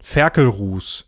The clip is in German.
Ferkelruß.